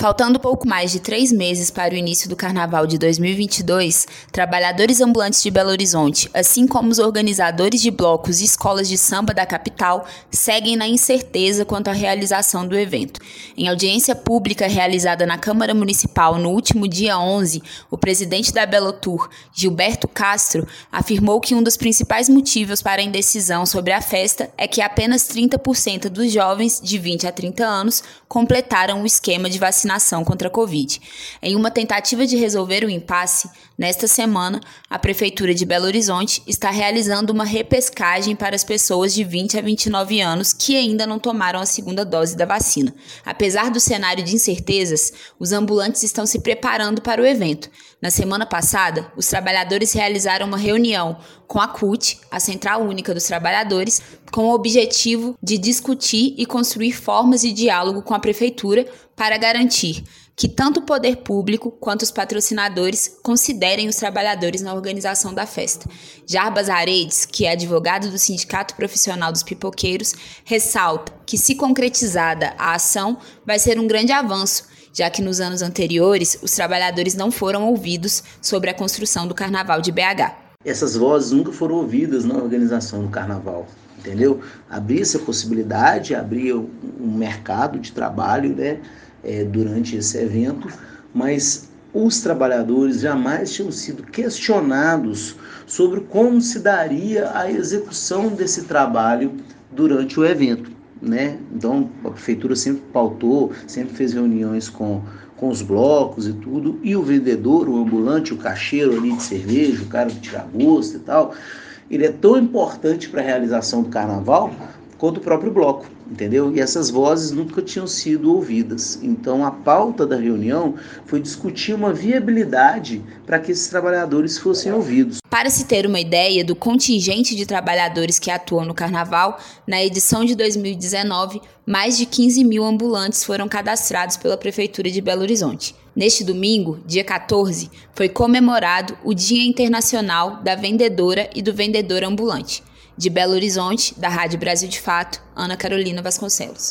Faltando pouco mais de três meses para o início do Carnaval de 2022, trabalhadores ambulantes de Belo Horizonte, assim como os organizadores de blocos e escolas de samba da capital, seguem na incerteza quanto à realização do evento. Em audiência pública realizada na Câmara Municipal no último dia 11, o presidente da Belo Tour, Gilberto Castro, afirmou que um dos principais motivos para a indecisão sobre a festa é que apenas 30% dos jovens de 20 a 30 anos completaram o esquema de vacinação vacinação contra a Covid. Em uma tentativa de resolver o impasse, nesta semana, a Prefeitura de Belo Horizonte está realizando uma repescagem para as pessoas de 20 a 29 anos que ainda não tomaram a segunda dose da vacina. Apesar do cenário de incertezas, os ambulantes estão se preparando para o evento. Na semana passada, os trabalhadores realizaram uma reunião com a CUT, a Central Única dos Trabalhadores, com o objetivo de discutir e construir formas de diálogo com a Prefeitura para garantir que tanto o poder público quanto os patrocinadores considerem os trabalhadores na organização da festa. Jarbas Aredes, que é advogado do Sindicato Profissional dos Pipoqueiros, ressalta que, se concretizada a ação, vai ser um grande avanço, já que nos anos anteriores os trabalhadores não foram ouvidos sobre a construção do Carnaval de BH. Essas vozes nunca foram ouvidas na organização do Carnaval entendeu? Abrir essa possibilidade, abrir um mercado de trabalho, né? É, durante esse evento, mas os trabalhadores jamais tinham sido questionados sobre como se daria a execução desse trabalho durante o evento. Né? Então, a prefeitura sempre pautou, sempre fez reuniões com, com os blocos e tudo, e o vendedor, o ambulante, o caixeiro ali de cerveja, o cara de tirar gosto e tal, ele é tão importante para a realização do carnaval quanto o próprio bloco, entendeu? E essas vozes nunca tinham sido ouvidas. Então a pauta da reunião foi discutir uma viabilidade para que esses trabalhadores fossem ouvidos. Para se ter uma ideia do contingente de trabalhadores que atuam no Carnaval, na edição de 2019, mais de 15 mil ambulantes foram cadastrados pela Prefeitura de Belo Horizonte. Neste domingo, dia 14, foi comemorado o Dia Internacional da Vendedora e do Vendedor Ambulante. De Belo Horizonte, da Rádio Brasil de Fato, Ana Carolina Vasconcelos.